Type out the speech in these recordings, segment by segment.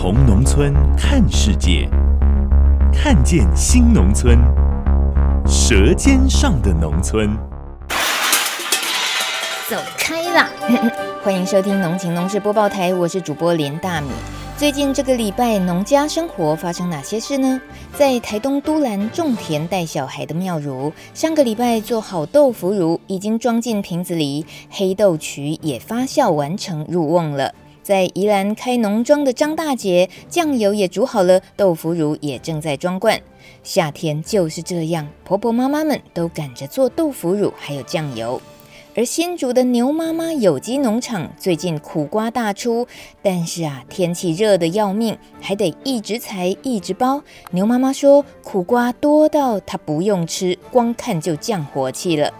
从农村看世界，看见新农村，舌尖上的农村。走开啦！欢迎收听农情农事播报台，我是主播连大米。最近这个礼拜，农家生活发生哪些事呢？在台东都兰种田带小孩的妙如，上个礼拜做好豆腐乳，已经装进瓶子里，黑豆曲也发酵完成入瓮了。在宜兰开农庄的张大姐，酱油也煮好了，豆腐乳也正在装罐。夏天就是这样，婆婆妈妈们都赶着做豆腐乳，还有酱油。而新竹的牛妈妈有机农场最近苦瓜大出，但是啊，天气热得要命，还得一直采一直包。牛妈妈说，苦瓜多到她不用吃，光看就降火气了。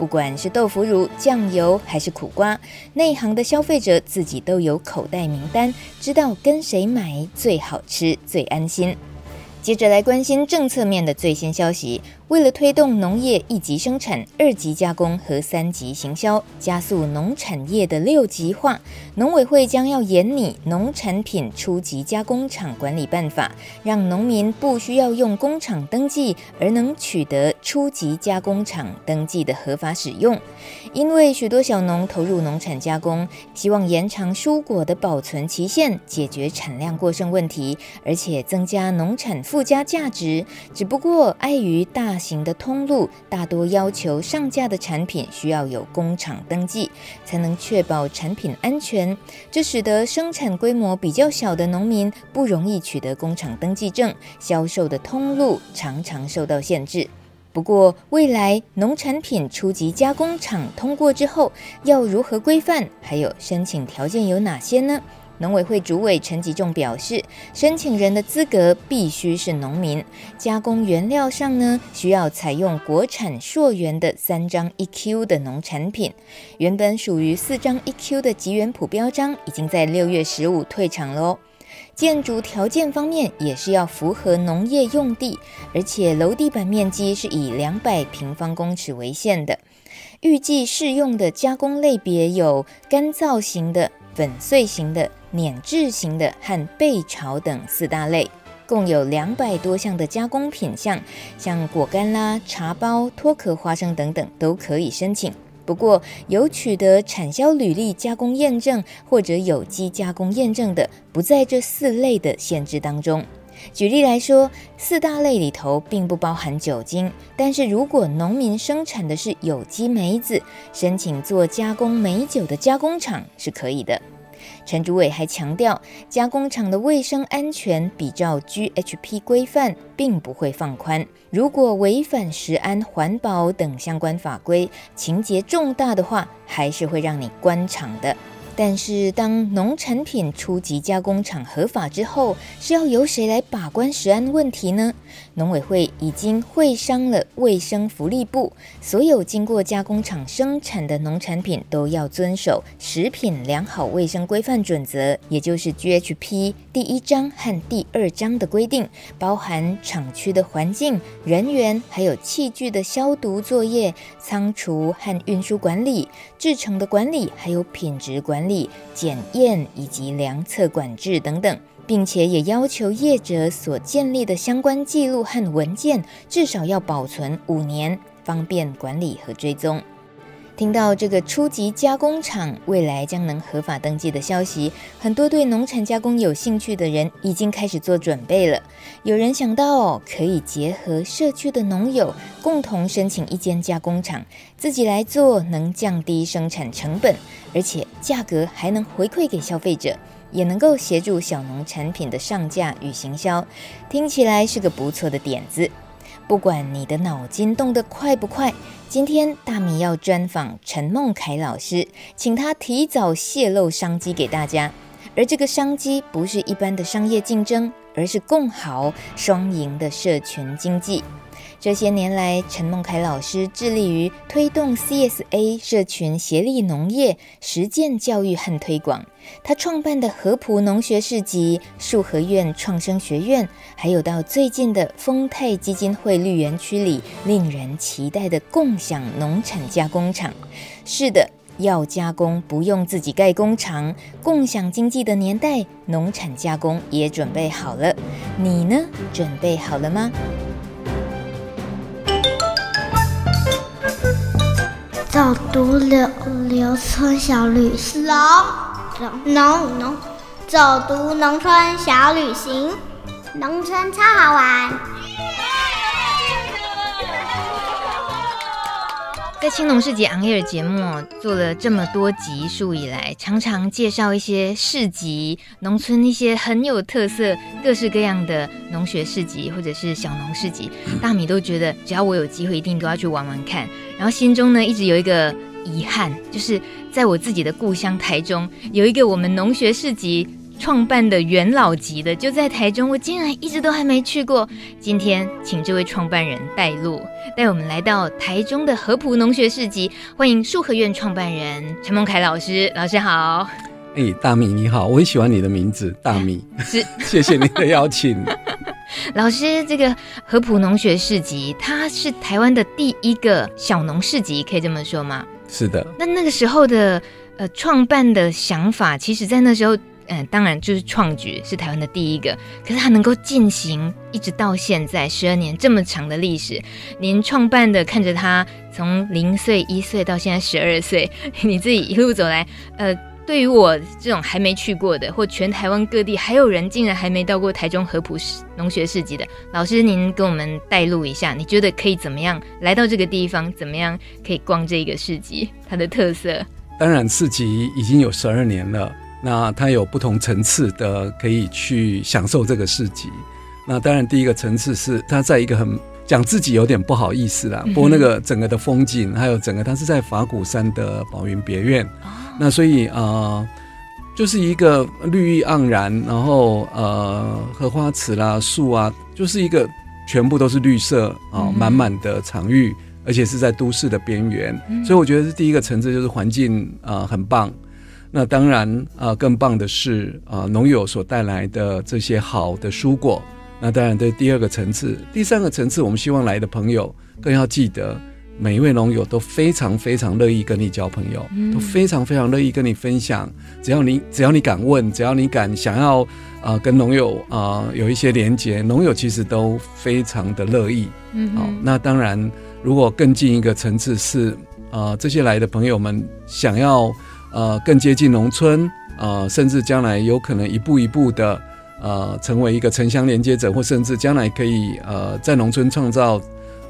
不管是豆腐乳、酱油还是苦瓜，内行的消费者自己都有口袋名单，知道跟谁买最好吃、最安心。接着来关心政策面的最新消息。为了推动农业一级生产、二级加工和三级行销，加速农产业的六级化，农委会将要研拟《农产品初级加工厂管理办法》，让农民不需要用工厂登记，而能取得初级加工厂登记的合法使用。因为许多小农投入农产加工，希望延长蔬果的保存期限，解决产量过剩问题，而且增加农产附加价值。只不过碍于大型的通路大多要求上架的产品需要有工厂登记，才能确保产品安全。这使得生产规模比较小的农民不容易取得工厂登记证，销售的通路常常受到限制。不过，未来农产品初级加工厂通过之后，要如何规范？还有申请条件有哪些呢？农委会主委陈吉仲表示，申请人的资格必须是农民。加工原料上呢，需要采用国产溯源的三张一 Q 的农产品。原本属于四张一 Q 的吉原普标章，已经在六月十五退场喽。建筑条件方面也是要符合农业用地，而且楼地板面积是以两百平方公尺为限的。预计适用的加工类别有干燥型的、粉碎型的。碾制型的和焙炒等四大类，共有两百多项的加工品项，像果干啦、茶包、脱壳花生等等都可以申请。不过，有取得产销履历加工验证或者有机加工验证的，不在这四类的限制当中。举例来说，四大类里头并不包含酒精，但是如果农民生产的是有机梅子，申请做加工梅酒的加工厂是可以的。陈主委还强调，加工厂的卫生安全比照 GHP 规范，并不会放宽。如果违反食安、环保等相关法规，情节重大的话，还是会让你关厂的。但是，当农产品初级加工厂合法之后，是要由谁来把关食安问题呢？农委会已经会商了卫生福利部，所有经过加工厂生产的农产品都要遵守食品良好卫生规范准则，也就是 GHP 第一章和第二章的规定，包含厂区的环境、人员还有器具的消毒作业、仓储和运输管理、制成的管理，还有品质管理、检验以及量测管制等等。并且也要求业者所建立的相关记录和文件至少要保存五年，方便管理和追踪。听到这个初级加工厂未来将能合法登记的消息，很多对农产加工有兴趣的人已经开始做准备了。有人想到，可以结合社区的农友共同申请一间加工厂，自己来做，能降低生产成本，而且价格还能回馈给消费者。也能够协助小农产品的上架与行销，听起来是个不错的点子。不管你的脑筋动得快不快，今天大米要专访陈孟凯老师，请他提早泄露商机给大家。而这个商机不是一般的商业竞争，而是共好双赢的社群经济。这些年来，陈孟凯老师致力于推动 CSA 社群协力农业实践教育和推广。他创办的合浦农学市集、树和苑创生学院，还有到最近的丰泰基金会绿园区里令人期待的共享农产加工厂。是的，要加工不用自己盖工厂，共享经济的年代，农产加工也准备好了。你呢？准备好了吗？走读柳柳村小旅行，农农走读农村小旅行，农村超好玩。在青农市集 On Air 节目做了这么多集数以来，常常介绍一些市集、农村一些很有特色、各式各样的农学市集或者是小农市集，大米都觉得只要我有机会，一定都要去玩玩看。然后心中呢，一直有一个遗憾，就是在我自己的故乡台中，有一个我们农学市集。创办的元老级的就在台中，我竟然一直都还没去过。今天请这位创办人带路，带我们来到台中的合浦农学市集，欢迎树和院创办人陈孟凯老师。老师好，哎、欸，大米你好，我很喜欢你的名字，大米，是，谢谢你的邀请。老师，这个合浦农学市集，它是台湾的第一个小农市集，可以这么说吗？是的。那那个时候的呃创办的想法，其实在那时候。嗯，当然就是创举是台湾的第一个，可是它能够进行一直到现在十二年这么长的历史。您创办的，看着它从零岁、一岁到现在十二岁，你自己一路走来，呃，对于我这种还没去过的，或全台湾各地还有人竟然还没到过台中合浦农学市集的老师，您给我们带路一下，你觉得可以怎么样来到这个地方？怎么样可以逛这个市集？它的特色？当然，市集已经有十二年了。那它有不同层次的可以去享受这个市集。那当然，第一个层次是它在一个很讲自己有点不好意思啦，不过那个整个的风景，还有整个它是在法鼓山的宝云别院。那所以啊、呃，就是一个绿意盎然，然后呃荷花池啦、树啊，就是一个全部都是绿色啊，满满的场域，而且是在都市的边缘。所以我觉得是第一个层次，就是环境啊、呃、很棒。那当然啊、呃，更棒的是啊，农友所带来的这些好的蔬果。那当然，这第二个层次，第三个层次，我们希望来的朋友更要记得，每一位农友都非常非常乐意跟你交朋友，嗯、都非常非常乐意跟你分享。只要你只要你敢问，只要你敢想要啊、呃，跟农友啊、呃、有一些连接，农友其实都非常的乐意。嗯，好。那当然，如果更进一个层次是啊、呃，这些来的朋友们想要。呃，更接近农村，呃，甚至将来有可能一步一步的，呃，成为一个城乡连接者，或甚至将来可以呃，在农村创造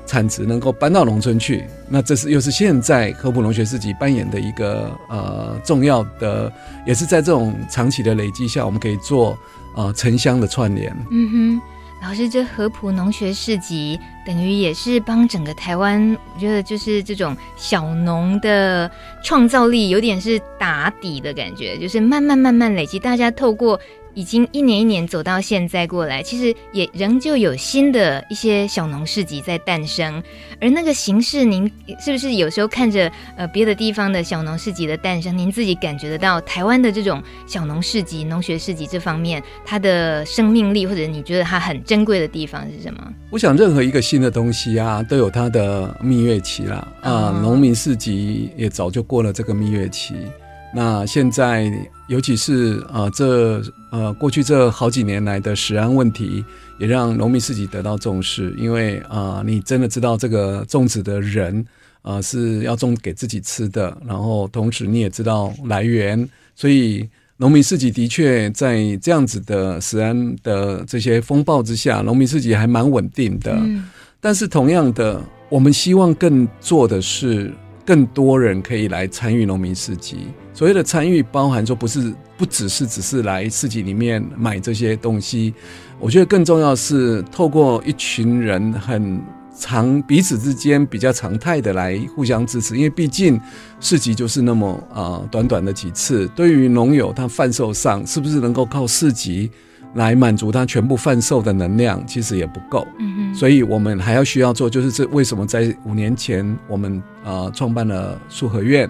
产值，能够搬到农村去。那这是又是现在科普农学自己扮演的一个呃重要的，也是在这种长期的累积下，我们可以做呃城乡的串联。嗯哼。老师，这合浦农学市集等于也是帮整个台湾，我觉得就是这种小农的创造力有点是打底的感觉，就是慢慢慢慢累积，大家透过。已经一年一年走到现在过来，其实也仍旧有新的一些小农市集在诞生。而那个形式，您是不是有时候看着呃别的地方的小农市集的诞生，您自己感觉得到台湾的这种小农市集、农学市集这方面它的生命力，或者你觉得它很珍贵的地方是什么？我想任何一个新的东西啊，都有它的蜜月期啦。啊，农民市集也早就过了这个蜜月期。那现在，尤其是呃，这呃过去这好几年来的食安问题，也让农民自己得到重视。因为啊、呃，你真的知道这个种植的人啊、呃、是要种给自己吃的，然后同时你也知道来源，所以农民自己的确在这样子的食安的这些风暴之下，农民自己还蛮稳定的。嗯、但是同样的，我们希望更做的是。更多人可以来参与农民市集。所谓的参与，包含说不是不只是只是来市集里面买这些东西。我觉得更重要是透过一群人很常彼此之间比较常态的来互相支持。因为毕竟市集就是那么啊、短短的几次，对于农友他贩售上是不是能够靠市集来满足它全部贩售的能量，其实也不够。嗯哼，所以我们还要需要做，就是这为什么在五年前我们呃创办了树和院，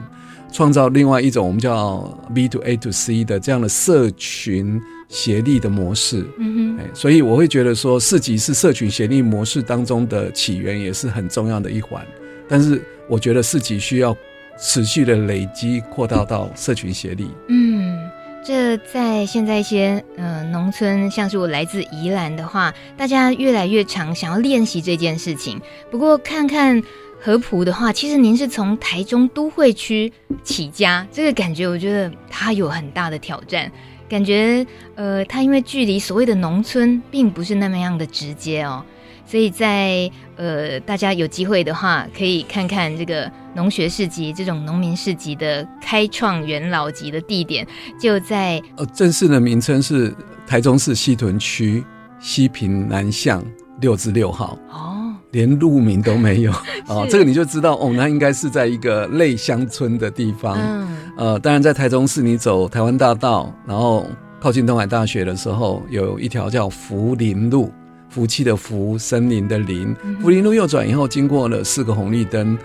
创造另外一种我们叫 B to A to C 的这样的社群协力的模式。嗯哼，所以我会觉得说，市集是社群协力模式当中的起源，也是很重要的一环。但是我觉得市集需要持续的累积，扩大到社群协力。嗯。这在现在一些呃农村，像是我来自宜兰的话，大家越来越常想要练习这件事情。不过看看合朴的话，其实您是从台中都会区起家，这个感觉我觉得它有很大的挑战。感觉呃，它因为距离所谓的农村并不是那么样的直接哦。所以在呃，大家有机会的话，可以看看这个农学市集这种农民市集的开创元老级的地点，就在呃，正式的名称是台中市西屯区西平南巷六之六号。哦，连路名都没有。哦，这个你就知道哦，那应该是在一个类乡村的地方。嗯，呃，当然在台中市，你走台湾大道，然后靠近东海大学的时候，有一条叫福林路。福气的福，森林的林，福林路右转以后，经过了四个红绿灯，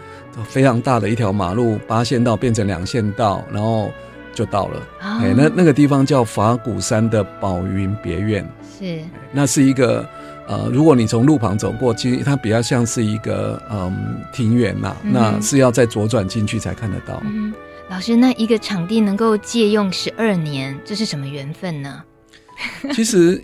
非常大的一条马路，八线道变成两线道，然后就到了。哎、哦，那那个地方叫法鼓山的宝云别院，是，那是一个呃，如果你从路旁走过，其实它比较像是一个嗯庭园呐，嗯、那是要再左转进去才看得到。嗯，老师，那一个场地能够借用十二年，这是什么缘分呢？其实。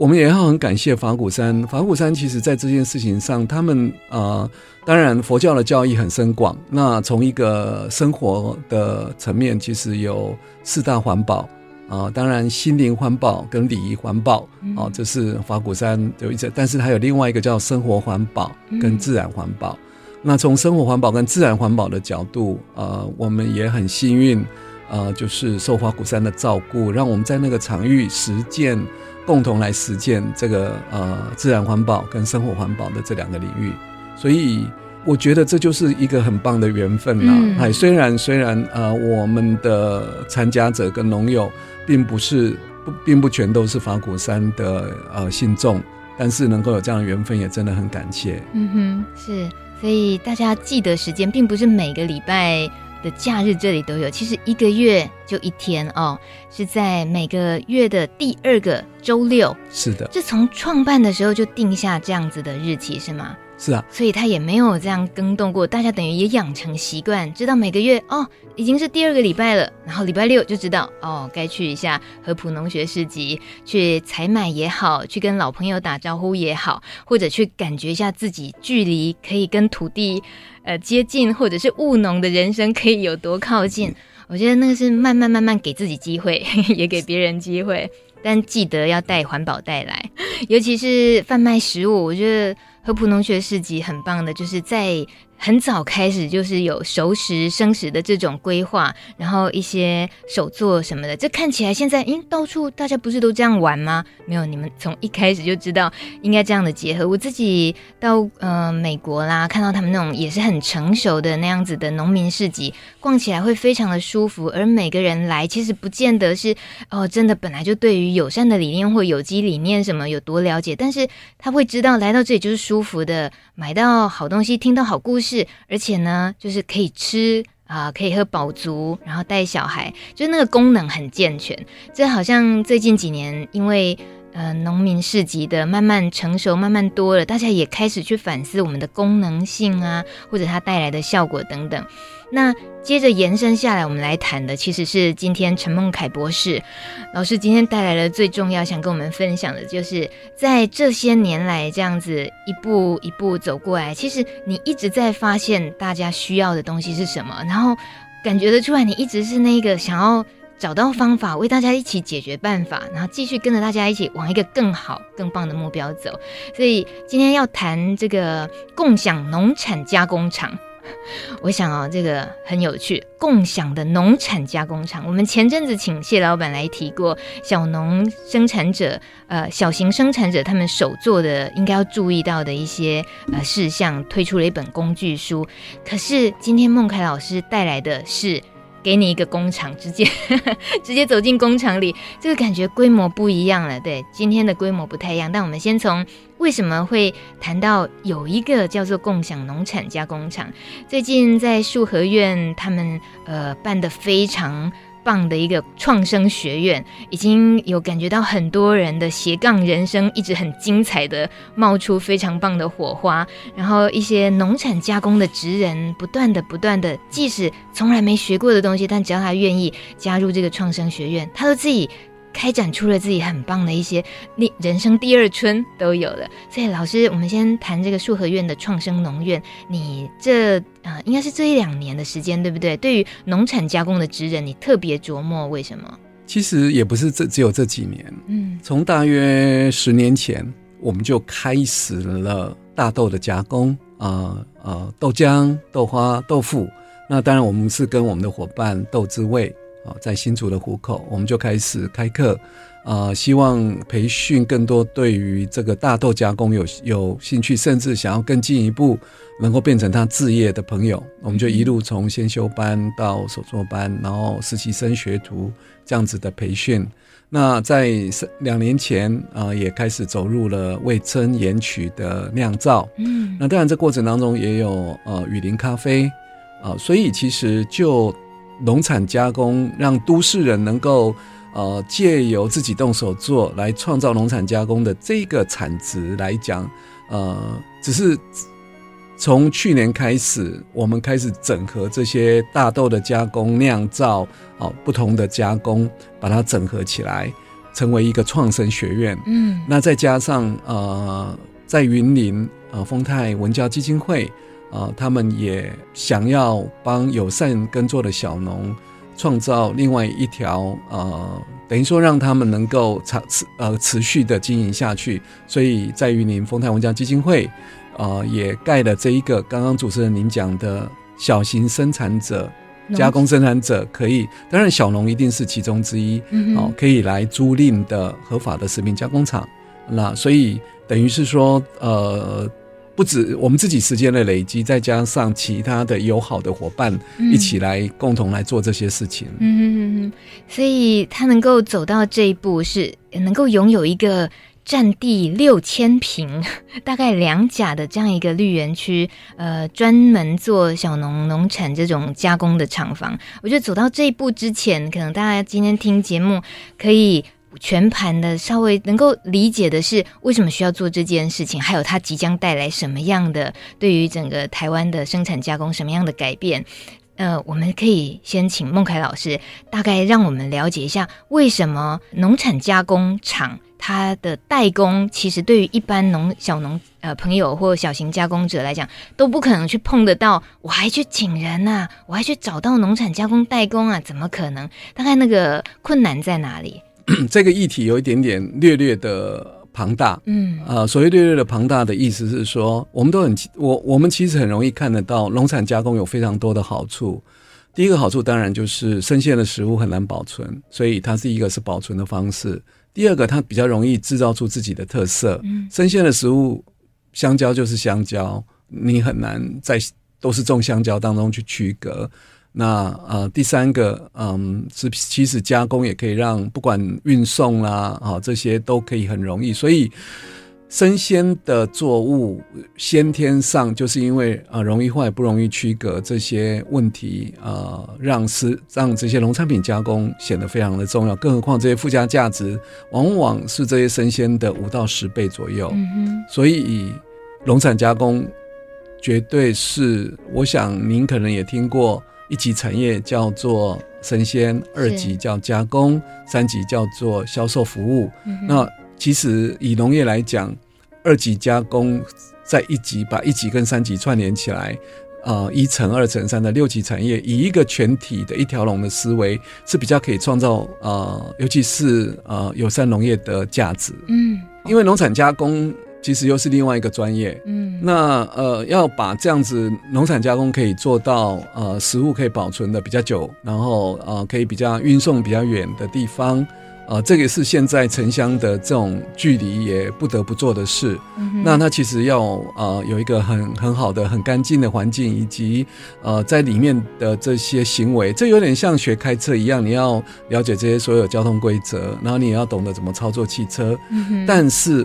我们也要很感谢法鼓山。法鼓山其实在这件事情上，他们呃，当然佛教的教义很深广。那从一个生活的层面，其实有四大环保啊、呃，当然心灵环保跟礼仪环保啊、呃，这是法鼓山有一个。但是还有另外一个叫生活环保跟自然环保。那从生活环保跟自然环保的角度，呃，我们也很幸运，呃，就是受法鼓山的照顾，让我们在那个场域实践。共同来实践这个呃自然环保跟生活环保的这两个领域，所以我觉得这就是一个很棒的缘分啦。哎、嗯，虽然虽然呃我们的参加者跟农友并不是不并不全都是法鼓山的呃信众，但是能够有这样的缘分也真的很感谢。嗯哼，是，所以大家记得时间，并不是每个礼拜的假日这里都有，其实一个月就一天哦，是在每个月的第二个周六。是的，这从创办的时候就定下这样子的日期是吗？是啊，所以他也没有这样更动过，大家等于也养成习惯，知道每个月哦已经是第二个礼拜了，然后礼拜六就知道哦该去一下合浦农学市集，去采买也好，去跟老朋友打招呼也好，或者去感觉一下自己距离可以跟土地呃接近，或者是务农的人生可以有多靠近。我觉得那个是慢慢慢慢给自己机会，也给别人机会，但记得要带环保袋来，尤其是贩卖食物，我觉得。合朴农学士集很棒的，就是在很早开始就是有熟食生食的这种规划，然后一些手作什么的，这看起来现在，因到处大家不是都这样玩吗？没有，你们从一开始就知道应该这样的结合。我自己到呃美国啦，看到他们那种也是很成熟的那样子的农民市集，逛起来会非常的舒服。而每个人来，其实不见得是哦，真的本来就对于友善的理念或有机理念什么有多了解，但是他会知道来到这里就是舒服的，买到好东西，听到好故事。是，而且呢，就是可以吃啊、可以喝饱足，然后带小孩，就是那个功能很健全。这好像最近几年，因为呃农民市集的慢慢成熟，慢慢多了，大家也开始去反思我们的功能性啊，或者它带来的效果等等。那接着延伸下来，我们来谈的其实是今天陈梦凯博士老师今天带来的最重要，想跟我们分享的，就是在这些年来这样子一步一步走过来，其实你一直在发现大家需要的东西是什么，然后感觉得出来，你一直是那个想要找到方法，为大家一起解决办法，然后继续跟着大家一起往一个更好、更棒的目标走。所以今天要谈这个共享农产加工厂。我想哦，这个很有趣，共享的农产加工厂。我们前阵子请谢老板来提过，小农生产者，呃，小型生产者他们手做的应该要注意到的一些呃事项，推出了一本工具书。可是今天孟凯老师带来的是给你一个工厂，直接 直接走进工厂里，这个感觉规模不一样了。对，今天的规模不太一样。但我们先从为什么会谈到有一个叫做共享农产加工厂，最近在树和苑他们呃办的非常。棒的一个创生学院，已经有感觉到很多人的斜杠人生一直很精彩的冒出非常棒的火花，然后一些农产加工的职人不断的不断的，即使从来没学过的东西，但只要他愿意加入这个创生学院，他都自己。开展出了自己很棒的一些，你人生第二春都有了。所以老师，我们先谈这个树和院的创生农院。你这呃，应该是这一两年的时间，对不对？对于农产加工的职人，你特别琢磨，为什么？其实也不是这只有这几年，嗯，从大约十年前，我们就开始了大豆的加工啊啊、呃呃，豆浆、豆花、豆腐。那当然，我们是跟我们的伙伴豆之味。啊，在新竹的湖口，我们就开始开课，啊、呃，希望培训更多对于这个大豆加工有有兴趣，甚至想要更进一步能够变成他置业的朋友，我们就一路从先修班到手作班，然后实习生学徒这样子的培训。那在两年前啊、呃，也开始走入了味噌盐曲的酿造。嗯，那当然这过程当中也有呃雨林咖啡啊、呃，所以其实就。农产加工让都市人能够呃借由自己动手做来创造农产加工的这个产值来讲，呃，只是从去年开始，我们开始整合这些大豆的加工、酿造啊、呃、不同的加工，把它整合起来，成为一个创生学院。嗯，那再加上呃，在云林呃丰泰文教基金会。啊、呃，他们也想要帮友善耕作的小农创造另外一条呃，等于说让他们能够长持呃持续的经营下去。所以在云林丰泰文教基金会，呃，也盖了这一个刚刚主持人您讲的小型生产者、加工生产者可以，当然小农一定是其中之一，哦、可以来租赁的合法的食品加工厂。那所以等于是说，呃。不止我们自己时间的累积，再加上其他的友好的伙伴一起来共同来做这些事情。嗯所以他能够走到这一步，是能够拥有一个占地六千平、大概两甲的这样一个绿园区，呃，专门做小农农产这种加工的厂房。我觉得走到这一步之前，可能大家今天听节目可以。全盘的稍微能够理解的是为什么需要做这件事情，还有它即将带来什么样的对于整个台湾的生产加工什么样的改变。呃，我们可以先请孟凯老师大概让我们了解一下，为什么农产加工厂它的代工其实对于一般农小农呃朋友或小型加工者来讲都不可能去碰得到，我还去请人呐、我还去找到农产加工代工啊，怎么可能？大概那个困难在哪里？这个议题有一点点略略的庞大，嗯，啊、呃，所谓略略的庞大的意思是说，我们都很我我们其实很容易看得到，农产加工有非常多的好处。第一个好处当然就是生鲜的食物很难保存，所以它是一个是保存的方式。第二个，它比较容易制造出自己的特色。嗯，生鲜的食物，香蕉就是香蕉，你很难在都是种香蕉当中去区隔。那呃，第三个，嗯，是其实加工也可以让不管运送啦，啊，这些都可以很容易。所以，生鲜的作物先天上就是因为啊容易坏、不容易区隔这些问题，呃，让是让这些农产品加工显得非常的重要。更何况这些附加价值往往是这些生鲜的五到十倍左右。嗯哼。所以，农产加工绝对是，我想您可能也听过。一级产业叫做生鲜，二级叫加工，三级叫做销售服务。嗯、那其实以农业来讲，二级加工在一级把一级跟三级串联起来，呃，一乘二乘三的六级产业，以一个全体的一条龙的思维是比较可以创造呃，尤其是呃友善农业的价值。嗯，因为农产加工。其实又是另外一个专业，嗯，那呃要把这样子农产加工可以做到呃食物可以保存的比较久，然后呃可以比较运送比较远的地方，呃，这个是现在城乡的这种距离也不得不做的事。嗯、那它其实要呃有一个很很好的、很干净的环境，以及呃在里面的这些行为，这有点像学开车一样，你要了解这些所有交通规则，然后你也要懂得怎么操作汽车。嗯、但是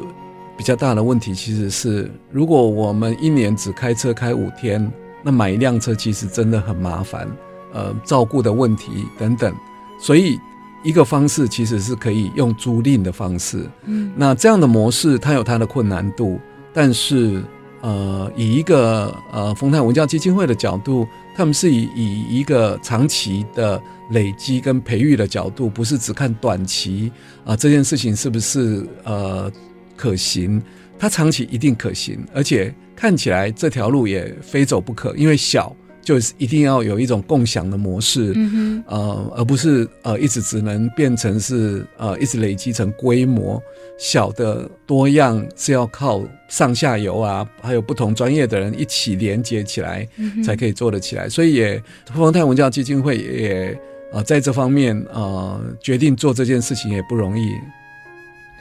比较大的问题其实是，如果我们一年只开车开五天，那买一辆车其实真的很麻烦。呃，照顾的问题等等，所以一个方式其实是可以用租赁的方式。嗯，那这样的模式它有它的困难度，但是呃，以一个呃丰泰文教基金会的角度，他们是以以一个长期的累积跟培育的角度，不是只看短期啊、呃、这件事情是不是呃可行，它长期一定可行，而且看起来这条路也非走不可，因为小。就是一定要有一种共享的模式，嗯、呃，而不是呃一直只能变成是呃一直累积成规模小的多样，是要靠上下游啊，还有不同专业的人一起连接起来，才可以做得起来。嗯、所以也丰泰文教基金会也呃在这方面呃决定做这件事情也不容易。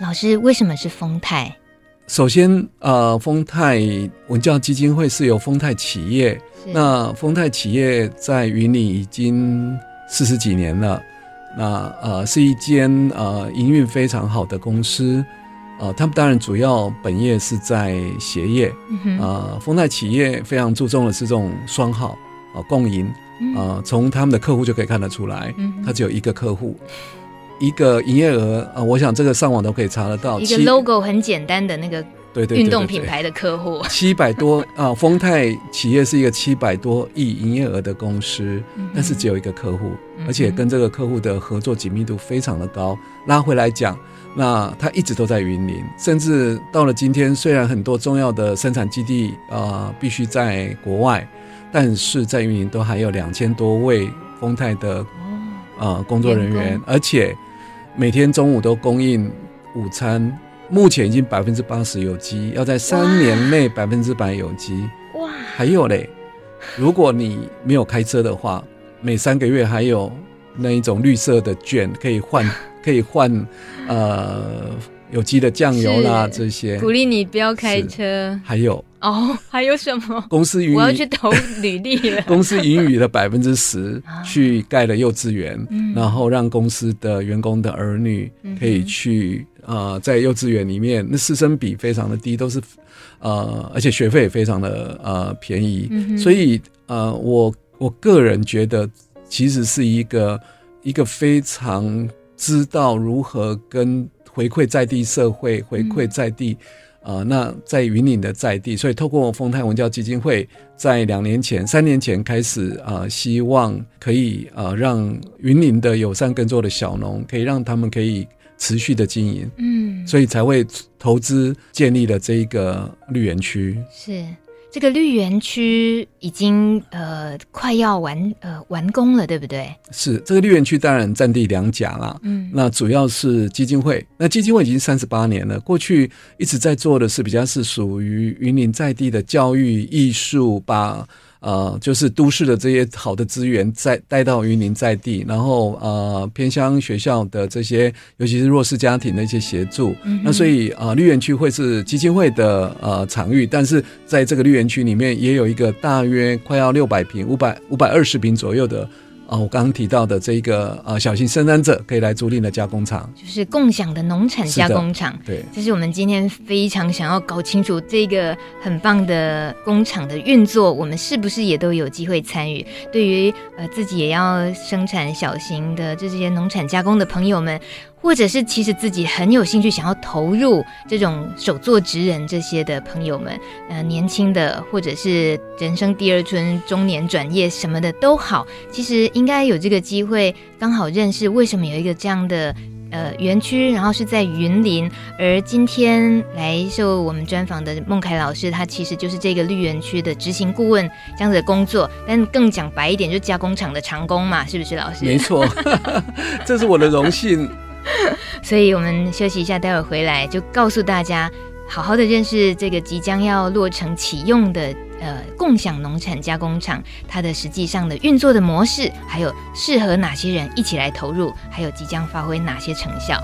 老师，为什么是丰泰？首先，呃，丰泰文教基金会是由丰泰企业，那丰泰企业在云林已经四十几年了，那呃是一间呃营运非常好的公司，呃，他们当然主要本业是在鞋业，嗯、呃，丰泰企业非常注重的是这种双号啊、呃、共赢，啊、呃，从他们的客户就可以看得出来，他只有一个客户。一个营业额啊，我想这个上网都可以查得到。一个 logo 很简单的那个对对运动品牌的客户，七百多啊，丰泰企业是一个七百多亿营业额的公司，嗯、但是只有一个客户，而且跟这个客户的合作紧密度非常的高。拉回来讲，那他一直都在云林，甚至到了今天，虽然很多重要的生产基地啊、呃、必须在国外，但是在云林都还有两千多位丰泰的啊、呃、工作人员，而且。每天中午都供应午餐，目前已经百分之八十有机，要在三年内百分之百有机。哇！还有嘞，如果你没有开车的话，每三个月还有那一种绿色的券可以换，可以换呃有机的酱油啦这些。鼓励你不要开车。还有。哦，还有什么？公司允，我要去投履历了。公司允许的百分之十 去盖了幼稚园，嗯、然后让公司的员工的儿女可以去啊、呃，在幼稚园里面，那师生比非常的低，都是呃，而且学费也非常的呃便宜，嗯、所以呃，我我个人觉得，其实是一个一个非常知道如何跟回馈在地社会，回馈在地。呃，那在云岭的在地，所以透过丰泰文教基金会，在两年前、三年前开始啊、呃，希望可以啊、呃，让云岭的友善耕作的小农，可以让他们可以持续的经营，嗯，所以才会投资建立了这一个绿园区。是。这个绿园区已经呃快要完呃完工了，对不对？是这个绿园区当然占地两甲啦，嗯，那主要是基金会，那基金会已经三十八年了，过去一直在做的是比较是属于云林在地的教育艺术把。呃，就是都市的这些好的资源再带到云林在地，然后呃偏乡学校的这些，尤其是弱势家庭的一些协助。嗯、那所以啊、呃，绿园区会是基金会的呃场域，但是在这个绿园区里面也有一个大约快要六百平、五百五百二十平左右的。啊，我刚刚提到的这个呃小型生产者可以来租赁的加工厂，就是共享的农产加工厂。对，这是我们今天非常想要搞清楚这个很棒的工厂的运作，我们是不是也都有机会参与？对于呃自己也要生产小型的这些农产加工的朋友们。或者是其实自己很有兴趣想要投入这种手作职人这些的朋友们，呃，年轻的或者是人生第二春、中年转业什么的都好，其实应该有这个机会，刚好认识为什么有一个这样的呃园区，然后是在云林，而今天来受我们专访的孟凯老师，他其实就是这个绿园区的执行顾问这样子的工作，但更讲白一点，就加工厂的长工嘛，是不是老师？没错，这是我的荣幸。所以，我们休息一下，待会儿回来就告诉大家，好好的认识这个即将要落成启用的呃共享农产加工厂它的实际上的运作的模式，还有适合哪些人一起来投入，还有即将发挥哪些成效。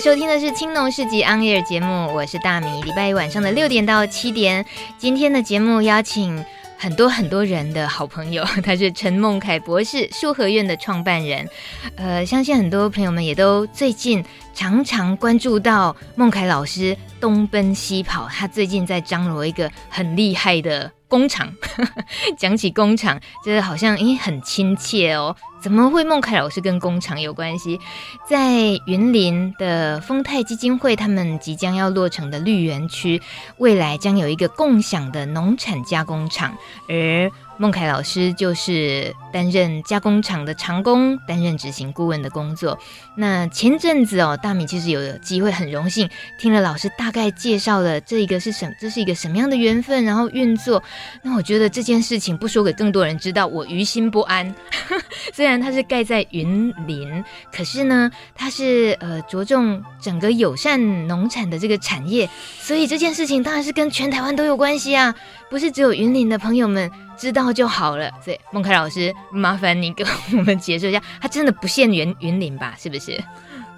收听的是《青农市集 On Air》节目，我是大米。礼拜一晚上的六点到七点，今天的节目邀请很多很多人的好朋友，他是陈孟楷博士，树和院的创办人。呃，相信很多朋友们也都最近常常关注到孟楷老师东奔西跑，他最近在张罗一个很厉害的工厂。讲起工厂，就是好像咦很亲切哦。怎么会孟凯老师跟工厂有关系？在云林的丰泰基金会，他们即将要落成的绿园区，未来将有一个共享的农产加工厂，而孟凯老师就是担任加工厂的长工，担任执行顾问的工作。那前阵子哦，大米其实有机会，很荣幸听了老师大概介绍了这一个是什，这是一个什么样的缘分，然后运作。那我觉得这件事情不说给更多人知道，我于心不安。虽然它是盖在云林，可是呢，它是呃着重整个友善农产的这个产业，所以这件事情当然是跟全台湾都有关系啊，不是只有云林的朋友们。知道就好了。所以孟凯老师，麻烦你跟我们解释一下，它真的不限于云林吧？是不是？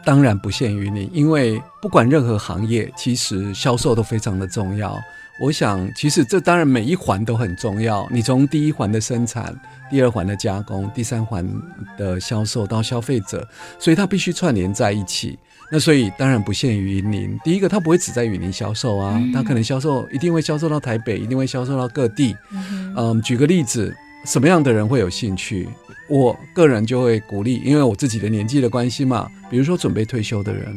当然不限于你，因为不管任何行业，其实销售都非常的重要。我想，其实这当然每一环都很重要。你从第一环的生产，第二环的加工，第三环的销售到消费者，所以它必须串联在一起。那所以当然不限于云林。第一个，它不会只在云林销售啊，它可能销售一定会销售到台北，一定会销售到各地。嗯，举个例子，什么样的人会有兴趣？我个人就会鼓励，因为我自己的年纪的关系嘛。比如说准备退休的人，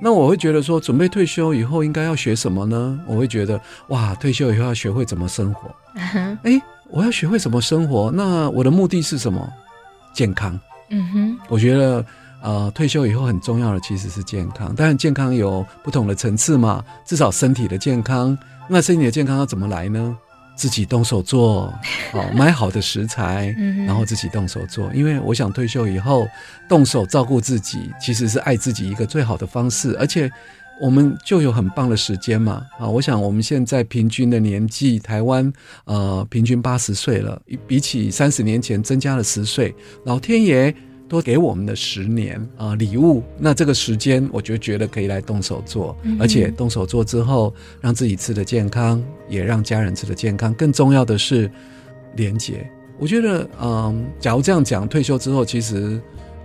那我会觉得说，准备退休以后应该要学什么呢？我会觉得，哇，退休以后要学会怎么生活。哎，我要学会怎么生活？那我的目的是什么？健康。嗯哼，我觉得。呃，退休以后很重要的其实是健康，当然健康有不同的层次嘛，至少身体的健康。那身体的健康要怎么来呢？自己动手做，哦，买好的食材，然后自己动手做。因为我想退休以后动手照顾自己，其实是爱自己一个最好的方式。而且我们就有很棒的时间嘛，啊，我想我们现在平均的年纪，台湾呃平均八十岁了，比起三十年前增加了十岁，老天爷。多给我们的十年啊礼物，那这个时间我就觉得可以来动手做，而且动手做之后，让自己吃的健康，也让家人吃的健康。更重要的是廉洁。我觉得，嗯，假如这样讲，退休之后其实。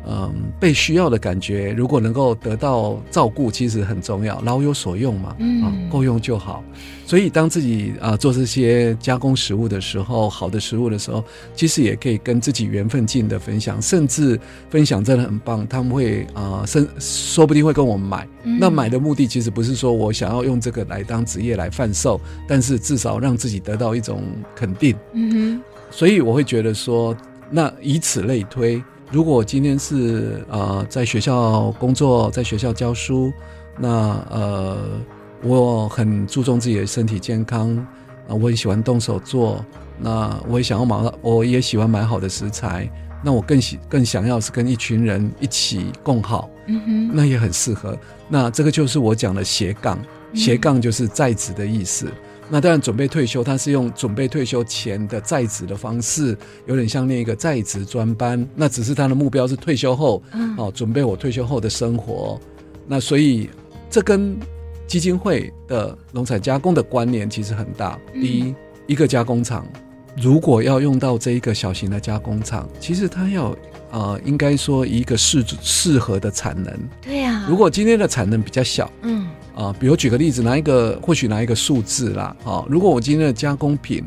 嗯，被需要的感觉，如果能够得到照顾，其实很重要。老有所用嘛，啊，够用就好。所以，当自己啊做这些加工食物的时候，好的食物的时候，其实也可以跟自己缘分近的分享，甚至分享真的很棒。他们会啊，甚说不定会跟我们买。那买的目的其实不是说我想要用这个来当职业来贩售，但是至少让自己得到一种肯定。嗯哼。所以我会觉得说，那以此类推。如果今天是呃在学校工作，在学校教书，那呃我很注重自己的身体健康啊，呃，我很喜欢动手做，那我也想要买，我也喜欢买好的食材，那我更喜更想要是跟一群人一起共好，嗯哼，那也很适合。那这个就是我讲的斜杠，斜杠就是在职的意思。那当然，准备退休，他是用准备退休前的在职的方式，有点像那个在职专班。那只是他的目标是退休后，哦，准备我退休后的生活。那所以，这跟基金会的农产加工的关联其实很大。第一，一个加工厂如果要用到这一个小型的加工厂，其实它要呃，应该说一个适适合的产能。对呀。如果今天的产能比较小，嗯。啊，比如举个例子，拿一个或许拿一个数字啦，啊，如果我今天的加工品，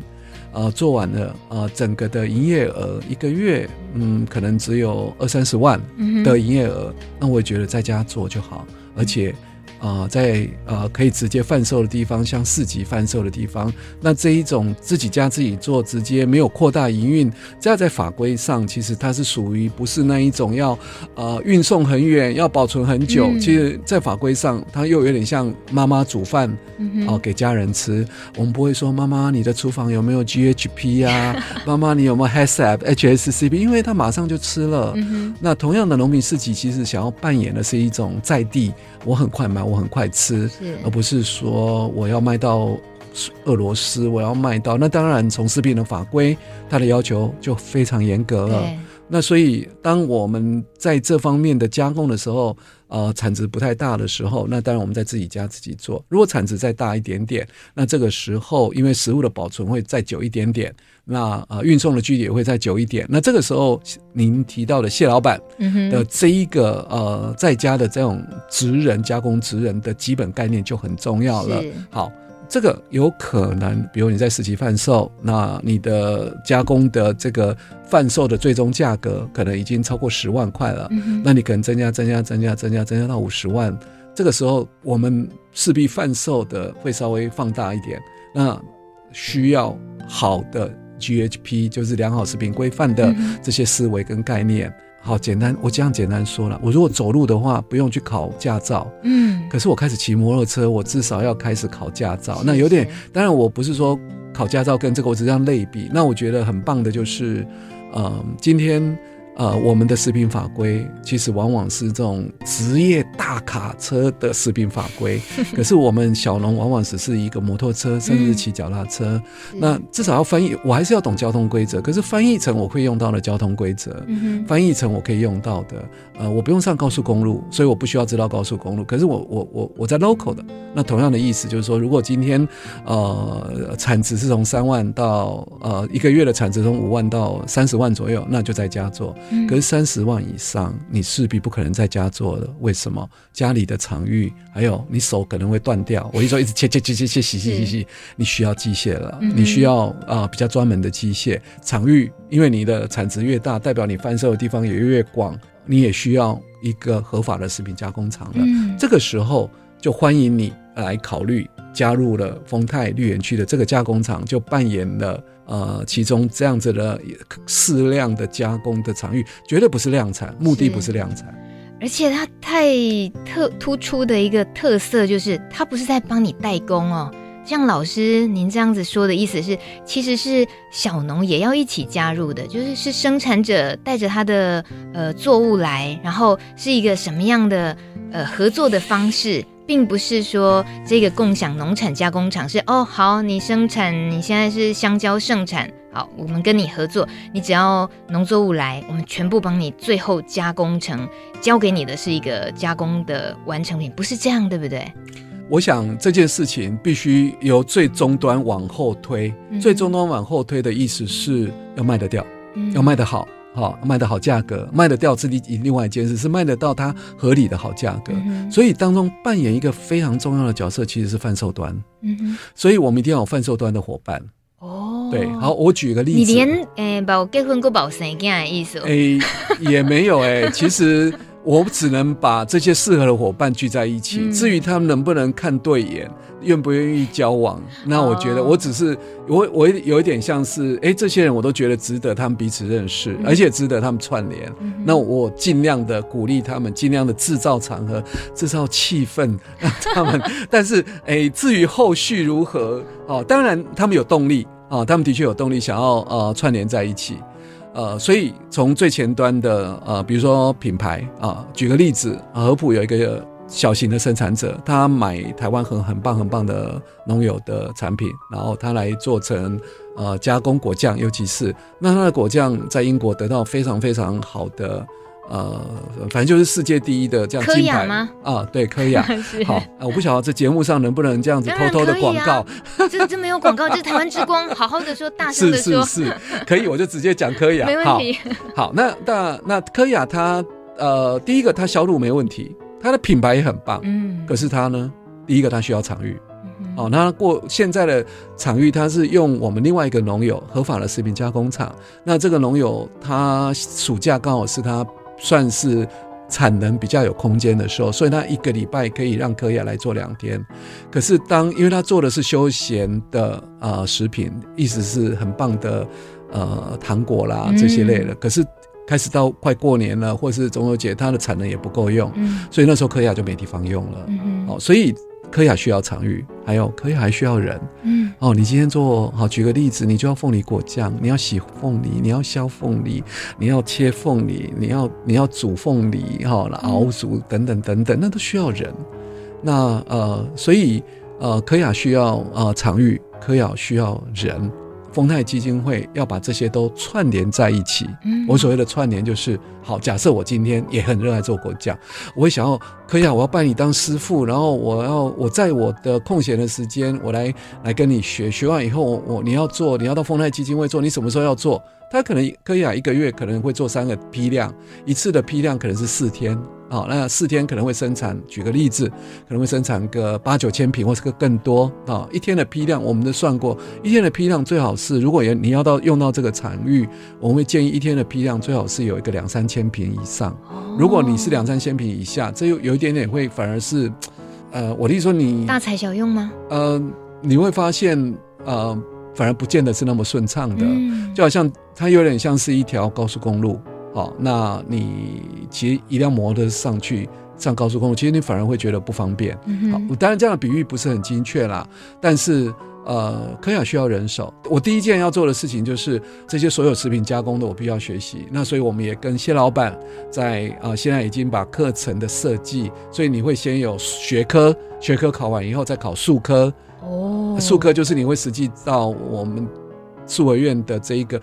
呃，做完了，呃，整个的营业额一个月，嗯，可能只有二三十万的营业额，那我也觉得在家做就好，而且啊、呃，在呃可以直接贩售的地方，像市集贩售的地方，那这一种自己家自己做，直接没有扩大营运，这样在法规上其实它是属于不是那一种要呃运送很远，要保存很久。嗯、其实，在法规上，它又有点像妈妈煮饭哦、嗯呃、给家人吃。我们不会说妈妈你的厨房有没有 GHP 啊？妈妈你有没有 HACCP、HACCP？因为他马上就吃了。嗯、那同样的农民市集，其实想要扮演的是一种在地，我很快买。我很快吃，是而不是说我要卖到俄罗斯，我要卖到那当然从食品的法规，它的要求就非常严格了。那所以当我们在这方面的加工的时候，呃，产值不太大的时候，那当然我们在自己家自己做。如果产值再大一点点，那这个时候因为食物的保存会再久一点点。那呃，运送的距离也会再久一点。那这个时候，您提到的谢老板的这一个呃，在家的这种职人加工职人的基本概念就很重要了。好，这个有可能，比如你在市集贩售，那你的加工的这个贩售的最终价格可能已经超过十万块了。那你可能增加、增加、增加、增加、增加到五十万。这个时候，我们势必贩售的会稍微放大一点。那需要好的。GHP 就是良好食品规范的这些思维跟概念，好简单，我这样简单说了。我如果走路的话，不用去考驾照，嗯，可是我开始骑摩托车，我至少要开始考驾照。那有点，当然我不是说考驾照跟这个我只是这样类比。那我觉得很棒的就是，呃，今天。呃，我们的食品法规其实往往是这种职业大卡车的食品法规，可是我们小农往往只是一个摩托车，甚至骑脚踏车。嗯、那至少要翻译，我还是要懂交通规则。可是翻译成我会用到的交通规则，嗯、翻译成我可以用到的。呃，我不用上高速公路，所以我不需要知道高速公路。可是我我我我在 local 的，那同样的意思就是说，如果今天呃产值是从三万到呃一个月的产值从五万到三十万左右，那就在家做。可是三十万以上，你势必不可能在家做了。为什么？家里的场域，还有你手可能会断掉。我一说一直切切切切切洗洗洗洗，你需要机械了，你需要啊比较专门的机械场域。因为你的产值越大，代表你贩售的地方也越广，你也需要一个合法的食品加工厂了。这个时候就欢迎你来考虑加入了丰泰绿园区的这个加工厂，就扮演了。呃，其中这样子的适量的加工的场域，绝对不是量产，目的不是量产。而且它太特突出的一个特色就是，它不是在帮你代工哦。像老师您这样子说的意思是，其实是小农也要一起加入的，就是是生产者带着他的呃作物来，然后是一个什么样的呃合作的方式。并不是说这个共享农产加工厂是哦，好，你生产，你现在是香蕉盛产，好，我们跟你合作，你只要农作物来，我们全部帮你最后加工成，交给你的是一个加工的完成品，不是这样，对不对？我想这件事情必须由最终端往后推，嗯、最终端往后推的意思是要卖得掉，嗯、要卖得好。好，卖的好价格，卖得掉，自己另外一件事是卖得到它合理的好价格。嗯、所以当中扮演一个非常重要的角色，其实是贩售端。嗯哼，所以我们一定要有贩售端的伙伴。哦，对，好，我举个例子，你连诶，把我结婚过保生这样的意思？诶，也没有诶，其实。我只能把这些适合的伙伴聚在一起。嗯、至于他们能不能看对眼，愿不愿意交往，那我觉得我只是我我有一点像是，哎、欸，这些人我都觉得值得他们彼此认识，嗯、而且值得他们串联。嗯、那我尽量的鼓励他们，尽量的制造场合，制造气氛，让他们。但是，哎、欸，至于后续如何，哦，当然他们有动力啊、哦，他们的确有动力想要呃串联在一起。呃，所以从最前端的呃，比如说品牌啊、举个例子，合浦有一个小型的生产者，他买台湾很很棒很棒的农友的产品，然后他来做成呃加工果酱，尤其是那他的果酱在英国得到非常非常好的。呃，反正就是世界第一的这样金牌吗？啊，对，科雅。是好，我不晓得这节目上能不能这样子偷偷的广告。啊、这这没有广告，这是台湾之光，好好的说，大声的说。是是是，可以，我就直接讲科雅。没问题。好，好，那那那科雅它呃，第一个它销路没问题，它的品牌也很棒。嗯。可是它呢，第一个它需要场域。哦，那过现在的场域，它是用我们另外一个农友合法的食品加工厂。那这个农友他暑假刚好是他。算是产能比较有空间的时候，所以他一个礼拜可以让柯亚来做两天。可是当因为他做的是休闲的呃食品，意思是很棒的呃糖果啦这些类的。嗯、可是开始到快过年了，或是中秋节，它的产能也不够用，嗯、所以那时候柯亚就没地方用了。嗯哼哦，所以。柯亚需要场域，还有柯亚还需要人。嗯，哦，你今天做好，举个例子，你就要凤梨果酱，你要洗凤梨，你要削凤梨，你要切凤梨，你要你要煮凤梨，哈、哦，熬煮等等等等，那都需要人。那呃，所以呃，科雅需要呃场域，科雅需要人。丰泰基金会要把这些都串联在一起。嗯，我所谓的串联就是，好，假设我今天也很热爱做国酱，我会想要，可以啊，我要拜你当师傅，然后我要我在我的空闲的时间，我来来跟你学，学完以后，我你要做，你要到丰泰基金会做，你什么时候要做？他可能可以啊，一个月可能会做三个批量，一次的批量可能是四天。好，那四天可能会生产，举个例子，可能会生产个八九千瓶，或是个更多啊。一天的批量，我们都算过，一天的批量最好是，如果你要到用到这个产域，我们会建议一天的批量最好是有一个两三千瓶以上。如果你是两三千瓶以下，这又有一点点会反而是，呃，我的意思说你大材小用吗？呃，你会发现，呃，反而不见得是那么顺畅的，嗯、就好像它有点像是一条高速公路。好，那你骑一辆摩托上去上高速公路，其实你反而会觉得不方便。好，当然这样的比喻不是很精确啦，但是呃，科雅需要人手。我第一件要做的事情就是这些所有食品加工的，我必须要学习。那所以我们也跟谢老板在啊、呃，现在已经把课程的设计，所以你会先有学科，学科考完以后再考数科。哦，术科就是你会实际到我们树维苑的这一个。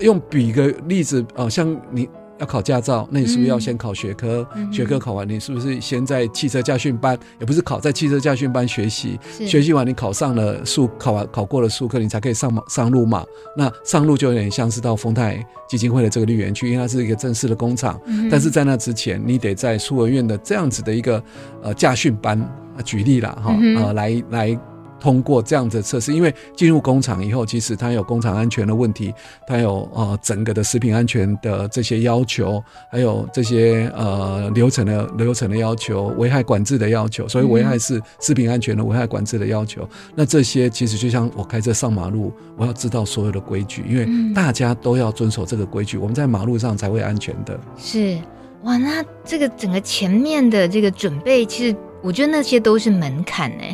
用比个例子啊，像你要考驾照，那你是不是要先考学科？嗯、学科考完，你是不是先在汽车驾训班？也不是考在汽车驾训班学习，是学习完你考上了术，考完考过了术科，你才可以上马上路嘛。那上路就有点像是到丰泰基金会的这个绿园区，因为它是一个正式的工厂。嗯、但是在那之前，你得在树维苑的这样子的一个呃驾训班，举例啦哈，嗯、呃来来。通过这样的测试，因为进入工厂以后，其实它有工厂安全的问题，它有呃整个的食品安全的这些要求，还有这些呃流程的流程的要求，危害管制的要求。所以危害是食品安全的危害管制的要求。嗯、那这些其实就像我开车上马路，我要知道所有的规矩，因为大家都要遵守这个规矩，我们在马路上才会安全的。是哇，那这个整个前面的这个准备，其实我觉得那些都是门槛呢。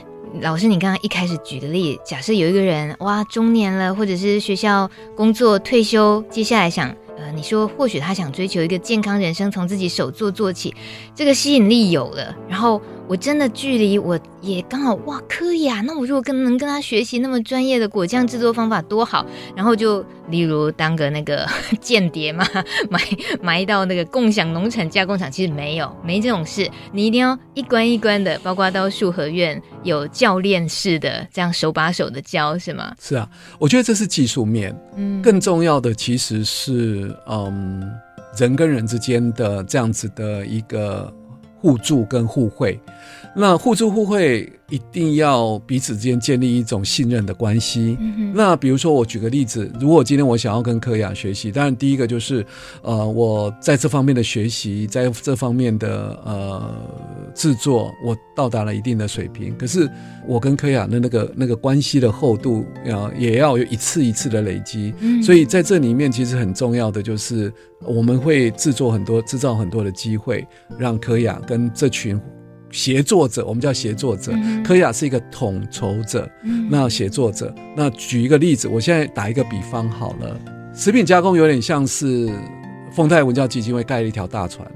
老师，你刚刚一开始举的例，假设有一个人哇，中年了，或者是学校工作退休，接下来想，呃，你说或许他想追求一个健康人生，从自己手做做起，这个吸引力有了，然后。我真的距离我也刚好哇，可以啊，那我如果跟能跟他学习那么专业的果酱制作方法多好，然后就例如当个那个 间谍嘛，埋埋到那个共享农产加工厂，其实没有没这种事，你一定要一关一关的，包括到树和院有教练式的这样手把手的教，是吗？是啊，我觉得这是技术面，嗯，更重要的其实是嗯人跟人之间的这样子的一个。互助跟互惠，那互助互惠一定要彼此之间建立一种信任的关系。那比如说，我举个例子，如果今天我想要跟柯雅学习，当然第一个就是，呃，我在这方面的学习，在这方面的呃制作，我到达了一定的水平。可是我跟柯雅的那个那个关系的厚度，要也要有一次一次的累积。嗯、所以在这里面，其实很重要的就是。我们会制作很多、制造很多的机会，让柯雅跟这群协作者，我们叫协作者。科亚是一个统筹者，那协作者。那举一个例子，我现在打一个比方好了，食品加工有点像是丰泰文教基金会盖了一条大船，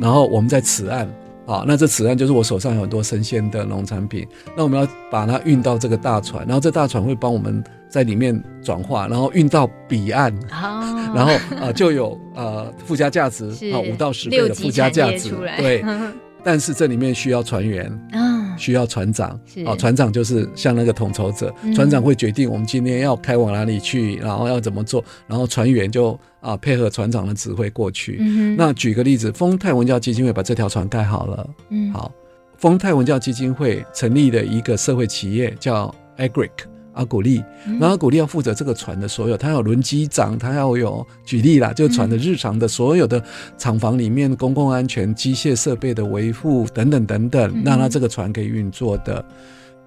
然后我们在此岸。好，那这此岸就是我手上有很多生鲜的农产品，那我们要把它运到这个大船，然后这大船会帮我们在里面转化，然后运到彼岸，哦、然后呃就有呃附加价值啊五到十倍的附加价值，对，但是这里面需要船员。啊。需要船长，是。哦，船长就是像那个统筹者，嗯、船长会决定我们今天要开往哪里去，然后要怎么做，然后船员就啊配合船长的指挥过去。那举个例子，丰泰文教基金会把这条船盖好了，嗯，好，丰泰文教基金会成立的一个社会企业叫 Agric 阿古丽，然后阿古丽要负责这个船的所有，他要轮机长，他要有举例啦，就船的日常的所有的厂房里面公共安全、机械设备的维护等等等等，让他这个船可以运作的。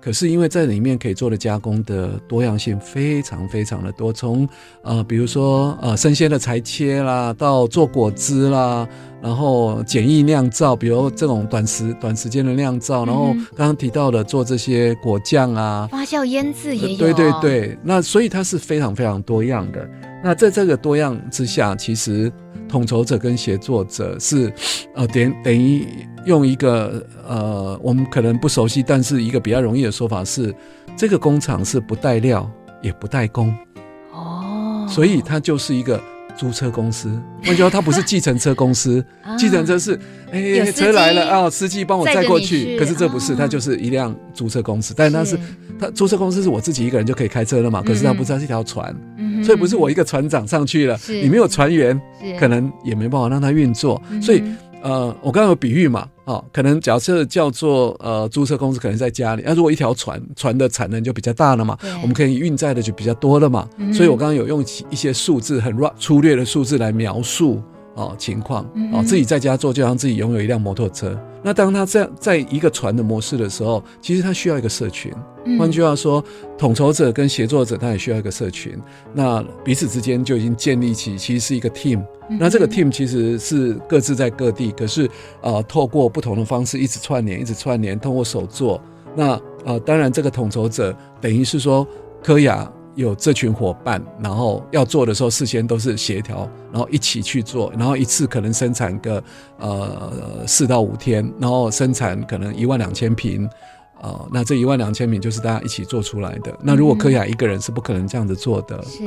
可是因为在里面可以做的加工的多样性非常非常的多，从呃比如说呃生鲜的裁切啦，到做果汁啦，然后简易酿造，比如这种短时短时间的酿造，然后刚刚提到的做这些果酱啊，发酵腌制也有，对对对，那所以它是非常非常多样的。那在这个多样之下，其实统筹者跟协作者是呃等等于。用一个呃，我们可能不熟悉，但是一个比较容易的说法是，这个工厂是不带料也不带工，哦，所以它就是一个租车公司。换句话，它不是计程车公司，计程车是哎车来了啊，司机帮我载过去。可是这不是，它就是一辆租车公司。但是它是它租车公司是我自己一个人就可以开车了嘛？可是它不是，它是一条船，所以不是我一个船长上去了，你没有船员，可能也没办法让它运作，所以。呃，我刚刚有比喻嘛，哦，可能假设叫做呃租车公司，可能在家里。那、啊、如果一条船，船的产能就比较大了嘛，我们可以运载的就比较多了嘛。嗯、所以我刚刚有用一些数字，很粗略的数字来描述哦情况。哦，自己在家做，就像自己拥有一辆摩托车。那当他这样在一个船的模式的时候，其实他需要一个社群。换句话说，统筹者跟协作者他也需要一个社群。那彼此之间就已经建立起，其实是一个 team。那这个 team 其实是各自在各地，可是呃，透过不同的方式一直串联，一直串联，通过手作。那呃，当然这个统筹者等于是说，科亚。有这群伙伴，然后要做的时候，事先都是协调，然后一起去做，然后一次可能生产个呃四到五天，然后生产可能一万两千瓶，呃，那这一万两千瓶就是大家一起做出来的。那如果柯雅一个人是不可能这样子做的。是，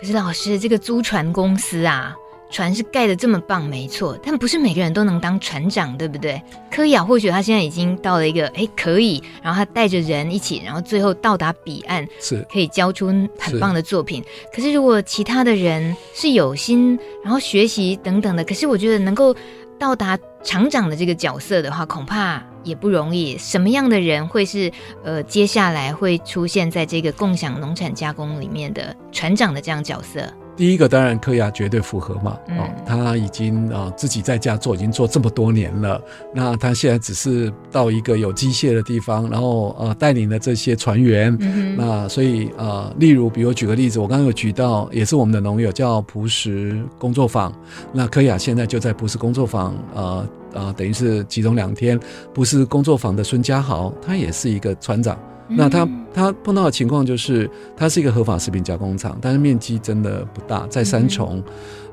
可是老师，这个租船公司啊。船是盖得这么棒，没错，但不是每个人都能当船长，对不对？柯雅或许他现在已经到了一个，哎，可以，然后他带着人一起，然后最后到达彼岸，是可以交出很棒的作品。是可是如果其他的人是有心，然后学习等等的，可是我觉得能够到达厂长的这个角色的话，恐怕也不容易。什么样的人会是呃，接下来会出现在这个共享农产加工里面的船长的这样角色？第一个当然科雅绝对符合嘛，哦，他已经啊、呃、自己在家做，已经做这么多年了。那他现在只是到一个有机械的地方，然后呃带领了这些船员。嗯、哼那所以呃，例如比如举个例子，我刚刚有举到，也是我们的农友叫朴实工作坊。那科雅现在就在朴实工作坊，呃呃，等于是其中两天。璞石工作坊的孙家豪，他也是一个船长。那他他碰到的情况就是，他是一个合法食品加工厂，但是面积真的不大，在三重。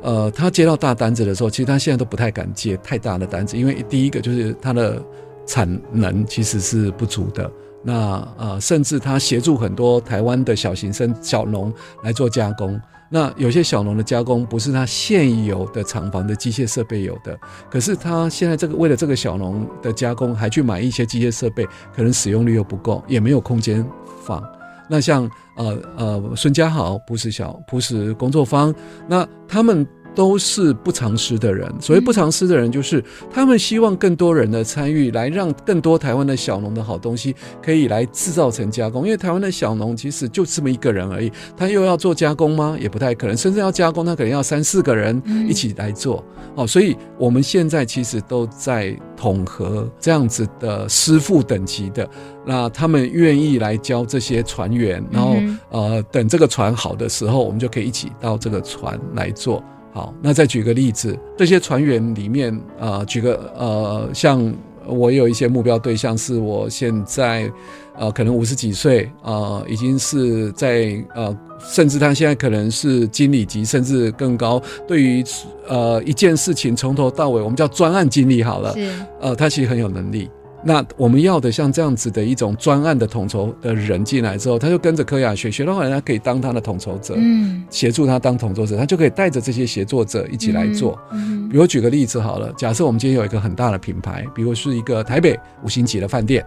呃，他接到大单子的时候，其实他现在都不太敢接太大的单子，因为第一个就是他的产能其实是不足的。那呃，甚至他协助很多台湾的小型生小农来做加工。那有些小农的加工不是他现有的厂房的机械设备有的，可是他现在这个为了这个小农的加工，还去买一些机械设备，可能使用率又不够，也没有空间放。那像呃呃孙家豪璞石小璞石工作方，那他们。都是不藏私的人。所谓不藏私的人，就是他们希望更多人的参与，来让更多台湾的小农的好东西可以来制造成加工。因为台湾的小农其实就这么一个人而已，他又要做加工吗？也不太可能。甚至要加工，他可能要三四个人一起来做。哦，所以我们现在其实都在统合这样子的师傅等级的，那他们愿意来教这些船员，然后呃，等这个船好的时候，我们就可以一起到这个船来做。好，那再举个例子，这些船员里面，呃，举个呃，像我有一些目标对象，是我现在，呃，可能五十几岁，呃，已经是在呃，甚至他现在可能是经理级，甚至更高。对于呃一件事情从头到尾，我们叫专案经理好了，是呃，他其实很有能力。那我们要的像这样子的一种专案的统筹的人进来之后，他就跟着柯雅学，学到后来他可以当他的统筹者，嗯，协助他当统筹者，他就可以带着这些协作者一起来做。嗯，比如举个例子好了，假设我们今天有一个很大的品牌，比如是一个台北五星级的饭店，